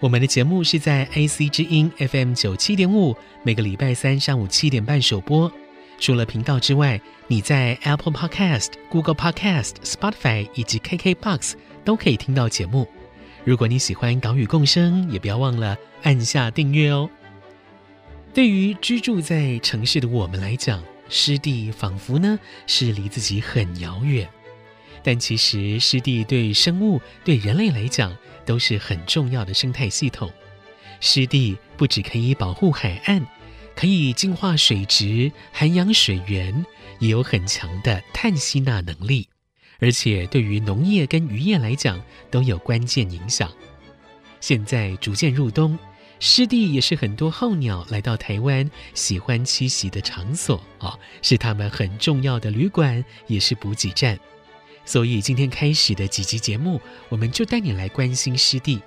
我们的节目是在 AC 之音 FM 九七点五，每个礼拜三上午七点半首播。除了频道之外，你在 Apple Podcast、Google Podcast、Spotify 以及 KKBox 都可以听到节目。如果你喜欢岛屿共生，也不要忘了按下订阅哦。对于居住在城市的我们来讲，湿地仿佛呢是离自己很遥远，但其实湿地对生物、对人类来讲都是很重要的生态系统。湿地不只可以保护海岸，可以净化水质、涵养水源，也有很强的碳吸纳能力，而且对于农业跟渔业来讲都有关键影响。现在逐渐入冬。湿地也是很多候鸟来到台湾喜欢栖息的场所、哦，是他们很重要的旅馆，也是补给站。所以今天开始的几集节目，我们就带你来关心湿地。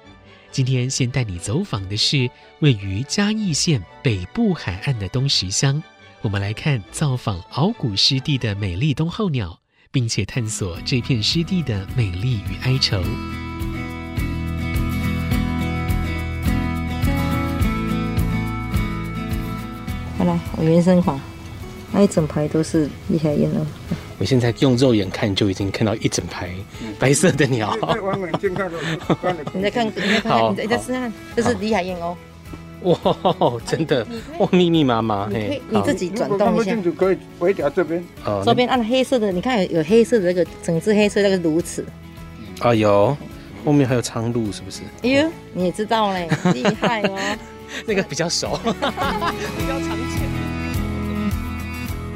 今天先带你走访的是位于嘉义县北部海岸的东石乡，我们来看造访鳌鼓湿地的美丽冬候鸟，并且探索这片湿地的美丽与哀愁。快来，我原生画，那一整排都是厉害燕鸥。我现在用肉眼看就已经看到一整排白色的鸟。你再看，你再看，你再试看，这是厉害燕鸥。哇，真的，哇，密密麻麻。嘿，你自己转动一下就可以围掉这边。哦，这边按黑色的，你看有有黑色的那个整只黑色那个鸬鹚。啊有，后面还有苍鹭，是不是？哎呦，你也知道嘞，厉害哦。那个比较熟，比较长浅。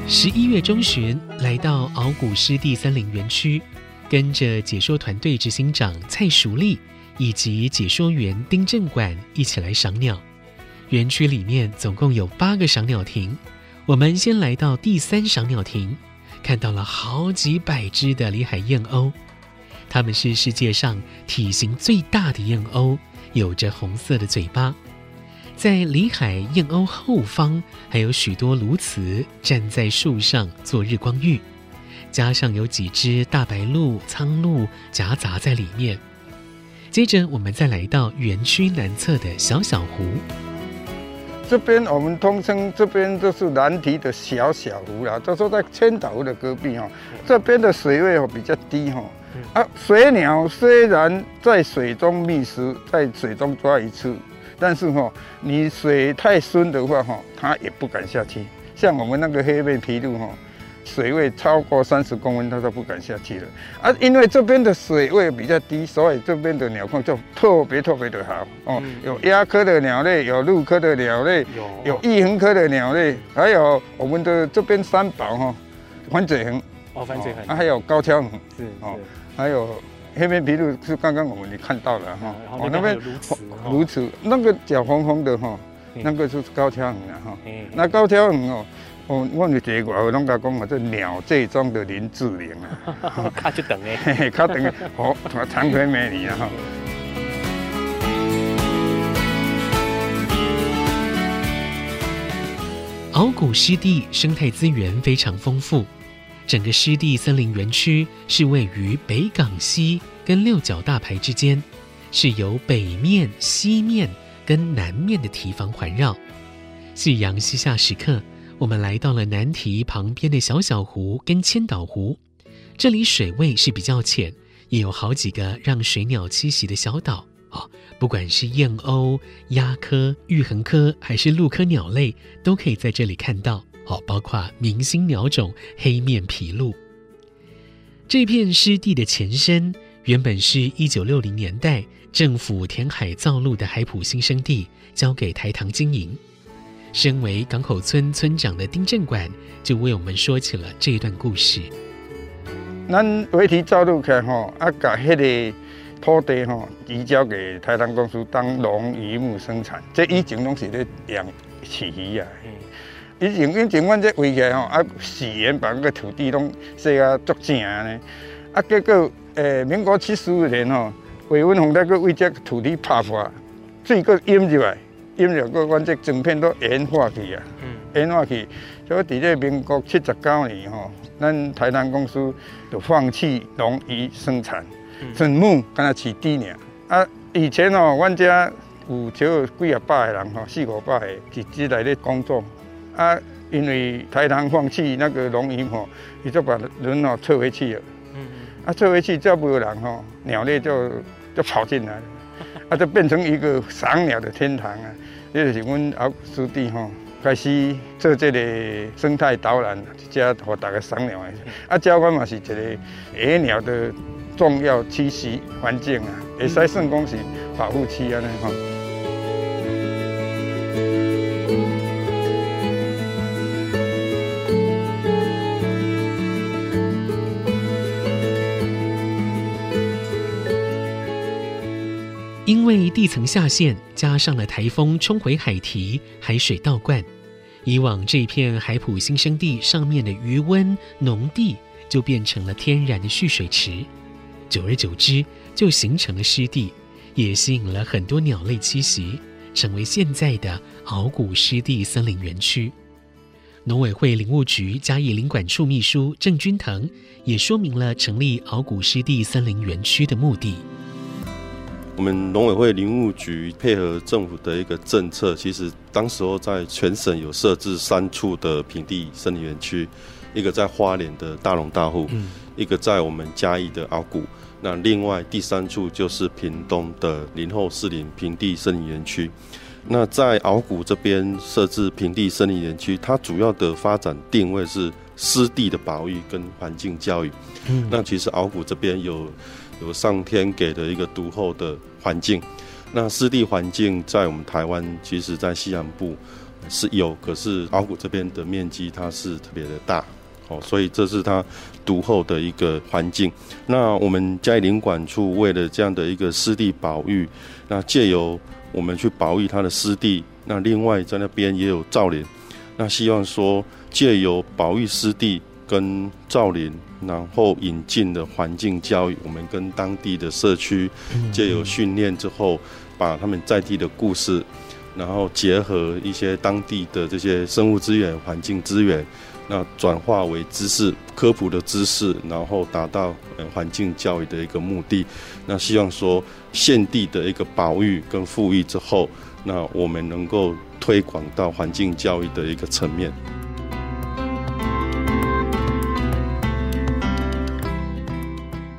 十一月中旬，来到鳌鼓湿地森林园区，跟着解说团队执行长蔡淑丽以及解说员丁正管一起来赏鸟。园区里面总共有八个赏鸟亭，我们先来到第三赏鸟亭，看到了好几百只的里海燕鸥，它们是世界上体型最大的燕鸥，有着红色的嘴巴。在里海燕鸥后方，还有许多鸬鹚站在树上做日光浴，加上有几只大白鹭、苍鹭夹杂在里面。接着，我们再来到园区南侧的小小湖。这边我们通称这边就是南堤的小小湖啦，就说在千岛湖的隔壁哈。这边的水位哦比较低哈，啊，水鸟虽然在水中觅食，在水中抓鱼吃。但是哈，你水太深的话哈，它也不敢下去。像我们那个黑背琵鹭哈，水位超过三十公分，它都不敢下去了。啊，因为这边的水位比较低，所以这边的鸟况就特别特别的好哦。有鸦科的鸟类，有鹭科的鸟类，有有鷸鴴科的鸟类，还有我们的这边三宝哈，反嘴鸻哦，反嘴鴴，啊，还有高跷鸻是哦，还有。黑面琵鹭是刚刚我们也看到了哈，哦那边如此，那个脚红红的哈，那个就是高跷鴴哈。那高跷鴴哦，我我们这个我拢甲讲啊，这鸟界中的林志玲啊，卡就等诶，卡等诶，好，长腿美女啊哈。鳌鼓湿地生态资源非常丰富。整个湿地森林园区是位于北港溪跟六角大排之间，是由北面、西面跟南面的堤防环绕。夕阳西下时刻，我们来到了南堤旁边的小小湖跟千岛湖，这里水位是比较浅，也有好几个让水鸟栖息的小岛。哦，不管是燕鸥、鸦科、玉衡科还是鹭科鸟类，都可以在这里看到。好，包括明星鸟种黑面琵鹭。这片湿地的前身，原本是一九六零年代政府填海造陆的海埔新生地，交给台糖经营。身为港口村村长的丁正管，就为我们说起了这段故事。咱围堤造陆开吼，啊，把迄个土地吼移交给台糖公司当农渔牧生产，这以前拢是咧养饲鱼啊。以前以前，阮这围起来吼，啊，四元把个土地拢洗啊足正呢。啊，结果诶、欸，民国七十五年吼，维稳风带个为这土地拍破，水个淹入来，淹入个阮这整片都盐化去啊，盐化去。所以伫这民国七十九年吼，咱台南公司就放弃农渔生产，种木，干那饲猪尔。啊，以前吼，阮家有少有几啊百个人吼，四五百个，直接来咧工作。啊，因为台糖放弃那个龙吟吼，伊就把人哦撤回去了。嗯嗯。啊，撤回去，再没有人吼，鸟类就就跑进来了，啊，就变成一个赏鸟的天堂啊！这就是阮敖师弟吼开始做这个生态导览，加和大家赏鸟的。啊，交关嘛是一个野鸟的重要栖息环境啊，会使算讲是保护区安尼吼。因为地层下陷，加上了台风冲毁海堤，海水倒灌，以往这片海埔新生地上面的鱼温农地就变成了天然的蓄水池，久而久之就形成了湿地，也吸引了很多鸟类栖息，成为现在的鳌鼓湿地森林园区。农委会林务局嘉义林管处秘书郑君腾也说明了成立鳌鼓湿地森林园区的目的。我们农委会林务局配合政府的一个政策，其实当时候在全省有设置三处的平地森林园区，一个在花莲的大龙大户，一个在我们嘉义的鳌鼓，那另外第三处就是屏东的林后四林平地森林园区。那在鳌谷这边设置平地森林园区，它主要的发展定位是湿地的保育跟环境教育。嗯，那其实鳌谷这边有。有上天给的一个独厚的环境，那湿地环境在我们台湾，其实在西南部是有，可是鳌鼓这边的面积它是特别的大，哦，所以这是它独厚的一个环境。那我们嘉义林管处为了这样的一个湿地保育，那借由我们去保育它的湿地，那另外在那边也有造林，那希望说借由保育湿地跟造林。然后引进的环境教育，我们跟当地的社区借由训练之后，把他们在地的故事，然后结合一些当地的这些生物资源、环境资源，那转化为知识、科普的知识，然后达到环境教育的一个目的。那希望说，现地的一个保育跟富裕之后，那我们能够推广到环境教育的一个层面。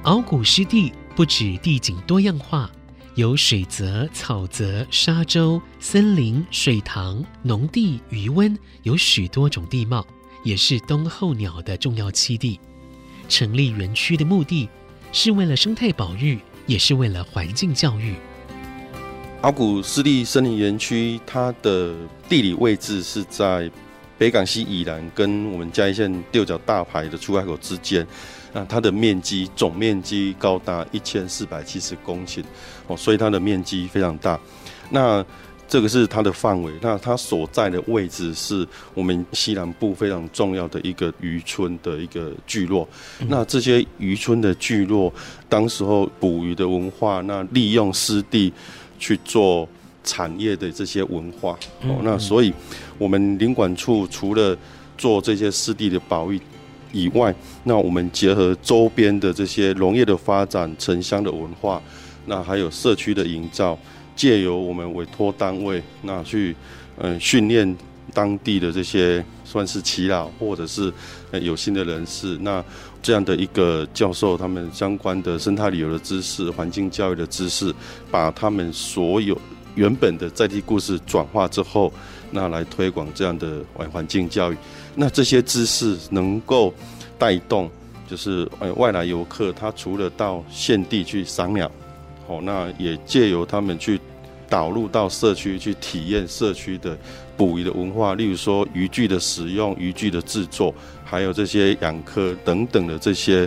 鳌鼓湿地不止地景多样化，有水泽、草泽、沙洲、森林、水塘、农地、鱼塭，有许多种地貌，也是冬候鸟的重要栖地。成立园区的目的是为了生态保育，也是为了环境教育。鳌鼓湿地森林园区，它的地理位置是在北港溪以南，跟我们嘉义县六角大排的出海口之间。那它的面积总面积高达一千四百七十公顷哦，所以它的面积非常大。那这个是它的范围。那它所在的位置是我们西南部非常重要的一个渔村的一个聚落。那这些渔村的聚落，当时候捕鱼的文化，那利用湿地去做产业的这些文化哦。那所以我们林管处除了做这些湿地的保育。以外，那我们结合周边的这些农业的发展、城乡的文化，那还有社区的营造，借由我们委托单位，那去嗯训练当地的这些算是耆老或者是有心的人士，那这样的一个教授，他们相关的生态旅游的知识、环境教育的知识，把他们所有原本的在地故事转化之后，那来推广这样的环环境教育，那这些知识能够带动，就是呃外来游客，他除了到现地去赏鸟，哦，那也借由他们去。导入到社区去体验社区的捕鱼的文化，例如说渔具的使用、渔具的制作，还有这些养蚵等等的这些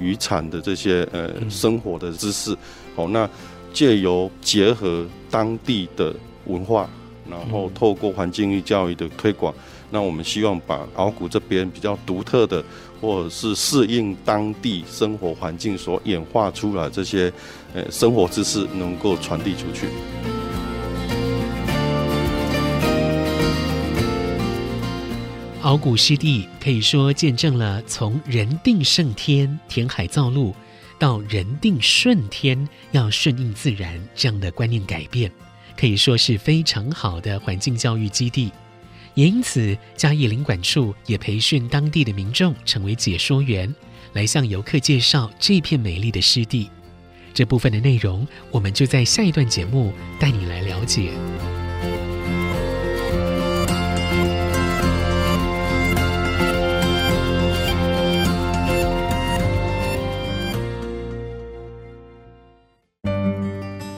渔产的这些呃生活的知识。好，那借由结合当地的文化，然后透过环境与教育的推广，那我们希望把鳌鼓这边比较独特的，或者是适应当地生活环境所演化出来这些呃生活知识，能够传递出去。鳌鼓湿地可以说见证了从“人定胜天”填海造陆，到“人定顺天”要顺应自然这样的观念改变，可以说是非常好的环境教育基地。也因此，嘉义领馆处也培训当地的民众成为解说员，来向游客介绍这片美丽的湿地。这部分的内容，我们就在下一段节目带你来了解。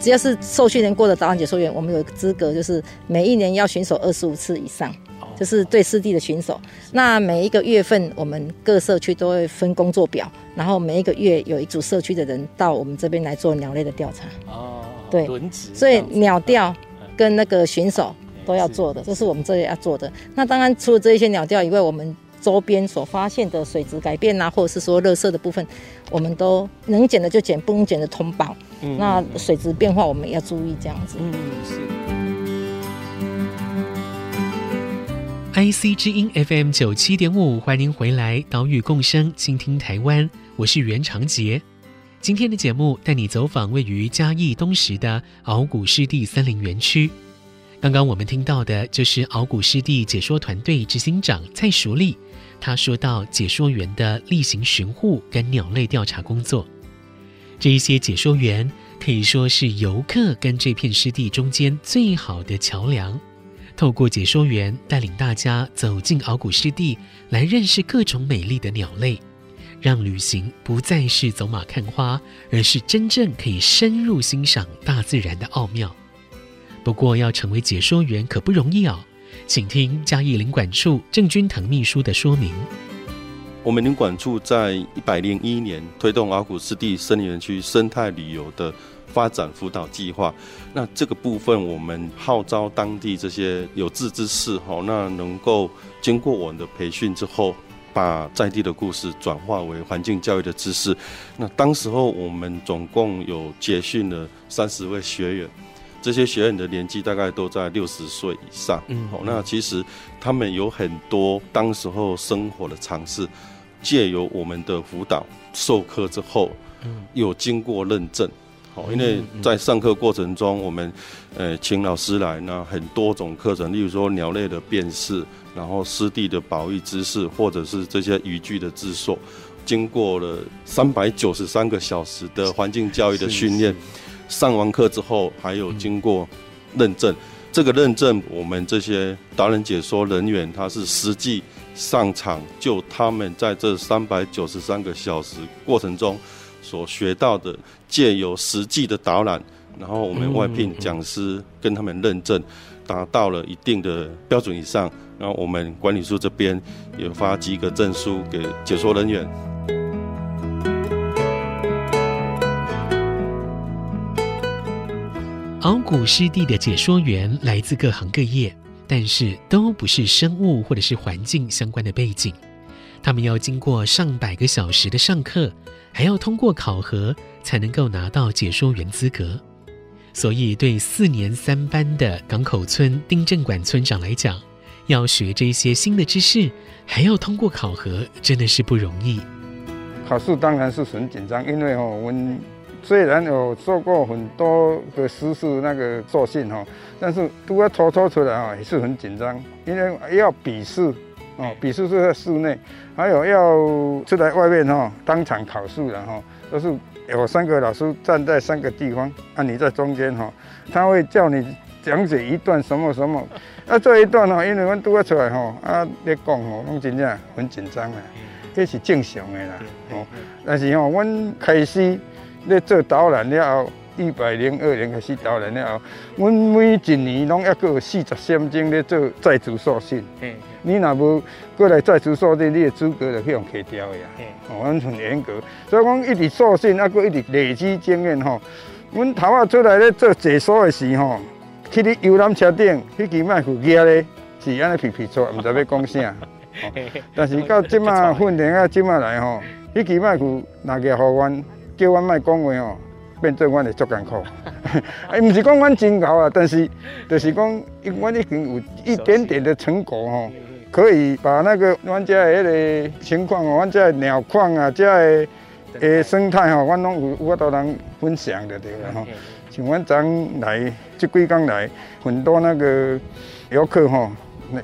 只要是受训练过的导览解说员，我们有资格，就是每一年要巡守二十五次以上，就是对湿地的巡守。那每一个月份，我们各社区都会分工作表，然后每一个月有一组社区的人到我们这边来做鸟类的调查。哦，对，所以鸟调跟那个巡守都要做的，这是我们这里要做的。那当然，除了这一些鸟调以外，我们周边所发现的水质改变啊，或者是说垃圾的部分，我们都能捡的就捡，不能捡的通报。嗯，那水质变化我们也要注意，这样子。嗯，是。IC 之音 FM 九七点五，欢迎回来，岛屿共生，倾听台湾。我是袁长杰。今天的节目带你走访位于嘉义东石的鳌鼓湿地森林园区。刚刚我们听到的就是鳌鼓湿地解说团队执行长蔡淑丽。他说到解说员的例行巡护跟鸟类调查工作，这一些解说员可以说是游客跟这片湿地中间最好的桥梁。透过解说员带领大家走进鳌鼓湿地，来认识各种美丽的鸟类，让旅行不再是走马看花，而是真正可以深入欣赏大自然的奥妙。不过，要成为解说员可不容易哦。请听嘉义林管处郑君腾秘书的说明。我们林管处在一百零一年推动鳌鼓湿地森林园区生态旅游的发展辅导计划。那这个部分，我们号召当地这些有志之士，哈，那能够经过我们的培训之后，把在地的故事转化为环境教育的知识。那当时候我们总共有结训了三十位学员。这些学员的年纪大概都在六十岁以上，嗯，好，那其实他们有很多当时候生活的尝试，借由我们的辅导授课之后，嗯，有经过认证，好，因为在上课过程中，我们呃请老师来，呢很多种课程，例如说鸟类的辨识，然后湿地的保育知识，或者是这些渔具的制作，经过了三百九十三个小时的环境教育的训练。上完课之后，还有经过认证，这个认证我们这些达人解说人员，他是实际上场，就他们在这三百九十三个小时过程中所学到的，借由实际的导览，然后我们外聘讲师跟他们认证，达到了一定的标准以上，然后我们管理处这边也发几个证书给解说人员。鳌鼓湿地的解说员来自各行各业，但是都不是生物或者是环境相关的背景。他们要经过上百个小时的上课，还要通过考核，才能够拿到解说员资格。所以，对四年三班的港口村丁正管村长来讲，要学这些新的知识，还要通过考核，真的是不容易。考试当然是很紧张，因为哦，我们虽然有做过很多个实事那个作训哈，但是都要抽抽出来啊，也是很紧张，因为要笔试哦，笔试是在室内，还有要出来外面哈，当场考试的哈，都是有三个老师站在三个地方，啊，你在中间哈，他会叫你讲解一段什么什么，啊，这一段哈，因为我们都要出来哈，啊，你讲哦，我真正很紧张啊。这是正常的啦，哦，但是吼，阮开始咧做导览了后，一百零二年开始导览了后，阮每一年拢还阁有四十三钟咧做在职受训。你若无过来在职受训，你的资格就去用开掉的呀。哦，阮很严格，所以讲一直受训，还阁一直累积经验吼。阮头仔出来咧做解说的时候，去你游览车顶，迄支麦克举咧是安尼皮皮做，毋知要讲啥。但是到即马 训练啊，即马来吼，迄支麦克拿个互阮，叫阮卖讲话哦，变做阮会足艰苦。哎，毋是讲阮真牛啊，但是就是讲，因阮已经有一点点的成果吼，可以把那个阮遮的迄个情况哦，阮遮的鸟况啊，遮的诶生态吼，阮拢有有法度人分享的对啦吼。像阮昨来即几工来，很多那个游客吼。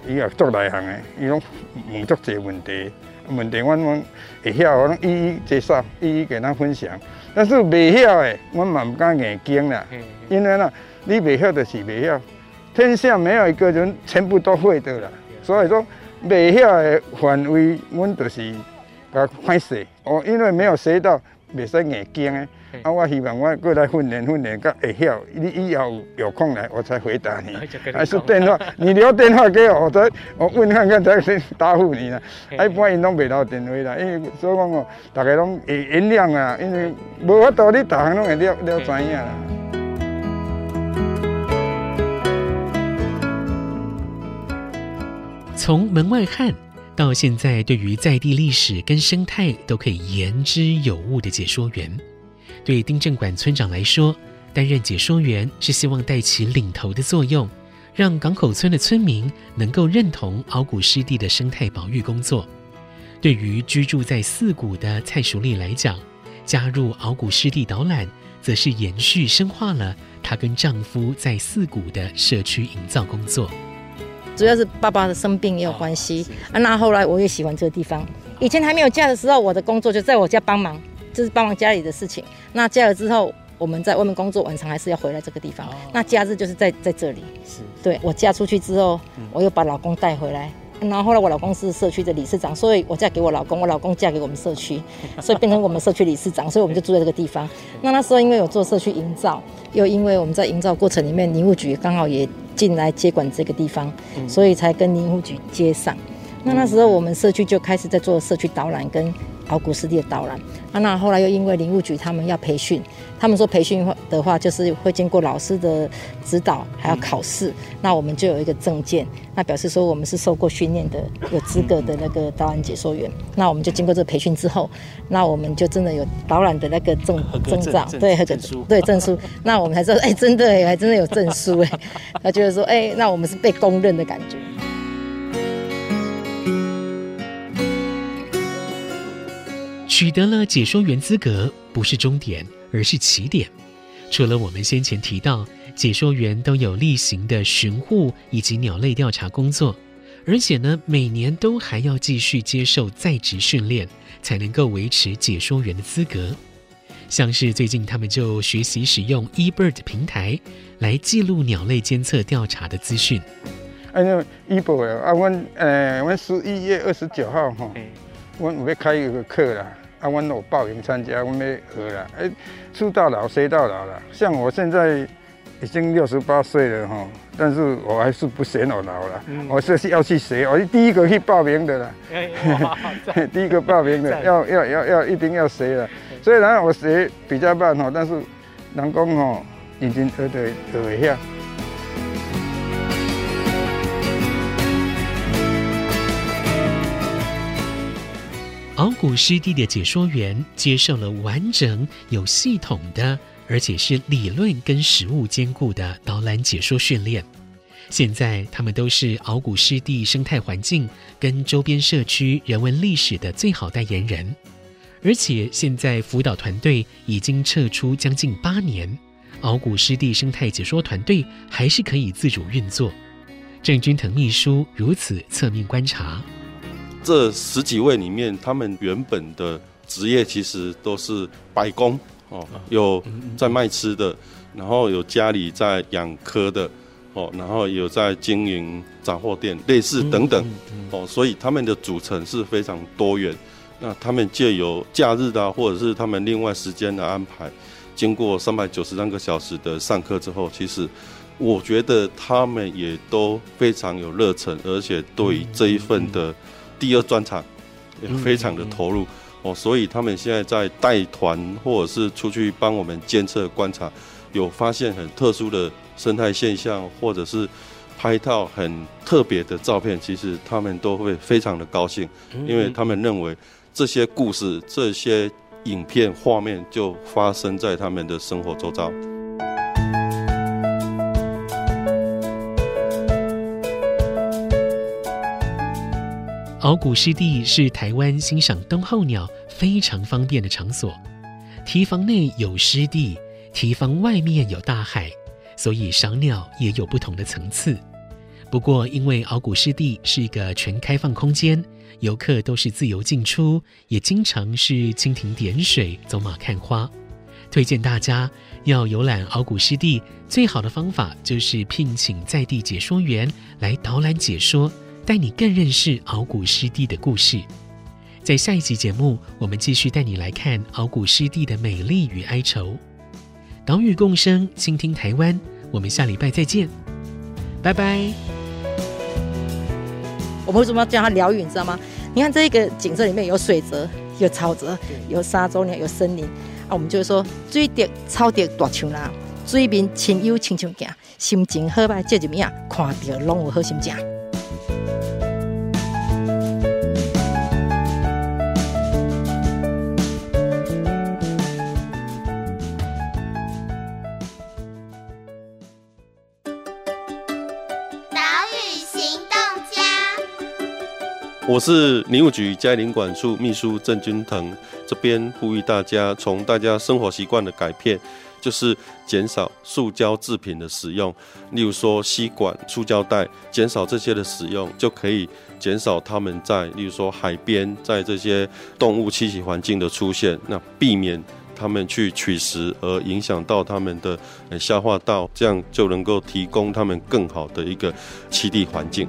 伊也做内行的，伊拢问足侪问题，问题阮们会晓，我拢一一介绍，一一给他分享。但是未晓的，阮嘛毋敢硬讲啦，因为呢，你未晓就是未晓，天下没有一个人全部都会的。啦。所以说，未晓的。范围，阮就是甲歹势哦，因为没有学到，未使硬讲诶。啊！我希望我过来训练训练，甲会晓。你以后有空来，我才回答你。还是电话，你留电话给我，我再我问看看再先答复你啦。啊，一般因拢袂留电话啦，因为所以讲哦，大家拢会原谅啊，因为无法度你逐项拢会了了知影啦。从门外汉到现在，对于在地历史跟生态都可以言之有物的解说员。对丁正馆村长来说，担任解说员是希望带起领头的作用，让港口村的村民能够认同鳌鼓湿地的生态保育工作。对于居住在四谷的蔡淑丽来讲，加入鳌鼓湿地导览，则是延续深化了她跟丈夫在四谷的社区营造工作。主要是爸爸的生病也有关系啊，那后来我也喜欢这个地方。以前还没有嫁的时候，我的工作就在我家帮忙。就是帮忙家里的事情。那嫁了之后，我们在外面工作，晚上还是要回来这个地方。哦、那假日就是在在这里。是，对，我嫁出去之后，我又把老公带回来。然后后来我老公是社区的理事长，所以我嫁给我老公，我老公嫁给我们社区，所以变成我们社区理事长，所以我们就住在这个地方。那那时候因为有做社区营造，又因为我们在营造过程里面，林务局刚好也进来接管这个地方，所以才跟林务局接上。那那时候我们社区就开始在做社区导览跟。鳌鼓湿地的导览啊，那后来又因为林务局他们要培训，他们说培训的话就是会经过老师的指导，还要考试。那我们就有一个证件，那表示说我们是受过训练的，有资格的那个导览解说员。那我们就经过这个培训之后，那我们就真的有导览的那个证证照，对，合格证书，对证书。那我们才知道，哎，真的哎，还真的有证书哎，他觉得说，哎，那我们是被公认的感觉。取得了解说员资格不是终点，而是起点。除了我们先前提到，解说员都有例行的巡护以及鸟类调查工作，而且呢，每年都还要继续接受在职训练，才能够维持解说员的资格。像是最近他们就学习使用 eBird 平台来记录鸟类监测调查的资讯。哎呀，eBird 啊，我呃，我十一月二十九号哈，我我要开一个课啦。啊，我有报名参加，我没学啦。哎，出到老学到老啦。像我现在已经六十八岁了哈，但是我还是不嫌我老了。嗯、我是要去学，我是第一个去报名的了。第一个报名的，要要要要一定要学了。虽然我学比较慢哈，但是人讲哈，已经学得学会晓。鳌鼓湿地的解说员接受了完整、有系统的，而且是理论跟实务兼顾的导览解说训练。现在，他们都是鳌鼓湿地生态环境跟周边社区人文历史的最好代言人。而且现在辅导团队已经撤出将近八年，鳌鼓湿地生态解说团队还是可以自主运作。郑君腾秘书如此侧面观察，这十几位里面，他们原本的职业其实都是白工哦，有在卖吃的，然后有家里在养科的哦，然后有在经营杂货店，类似等等哦，所以他们的组成是非常多元。那他们借由假日啊，或者是他们另外时间的安排，经过三百九十三个小时的上课之后，其实。我觉得他们也都非常有热忱，而且对这一份的第二专场也非常的投入。哦，所以他们现在在带团或者是出去帮我们监测观察，有发现很特殊的生态现象，或者是拍一套很特别的照片，其实他们都会非常的高兴，因为他们认为这些故事、这些影片画面就发生在他们的生活周遭。鳌鼓湿地是台湾欣赏冬候鸟非常方便的场所。堤防内有湿地，堤防外面有大海，所以赏鸟也有不同的层次。不过，因为鳌鼓湿地是一个全开放空间，游客都是自由进出，也经常是蜻蜓点水、走马看花。推荐大家要游览鳌鼓湿地，最好的方法就是聘请在地解说员来导览解说。带你更认识鳌鼓湿地的故事。在下一集节目，我们继续带你来看鳌鼓湿地的美丽与哀愁。岛屿共生，倾听台湾。我们下礼拜再见，拜拜。我们为什么要叫它疗愈？你知道吗？你看这个景色里面有水泽、有草泽、有沙洲鸟、有森林啊。我们就是说，水滴草滴大树啦，水面清幽亲像行，心情好歹这怎么样？看到拢有好心情。我是林务局嘉陵管处秘书郑君腾，这边呼吁大家从大家生活习惯的改变，就是减少塑胶制品的使用，例如说吸管、塑胶袋，减少这些的使用，就可以减少他们在例如说海边，在这些动物栖息环境的出现，那避免他们去取食而影响到他们的消化道，这样就能够提供他们更好的一个栖地环境。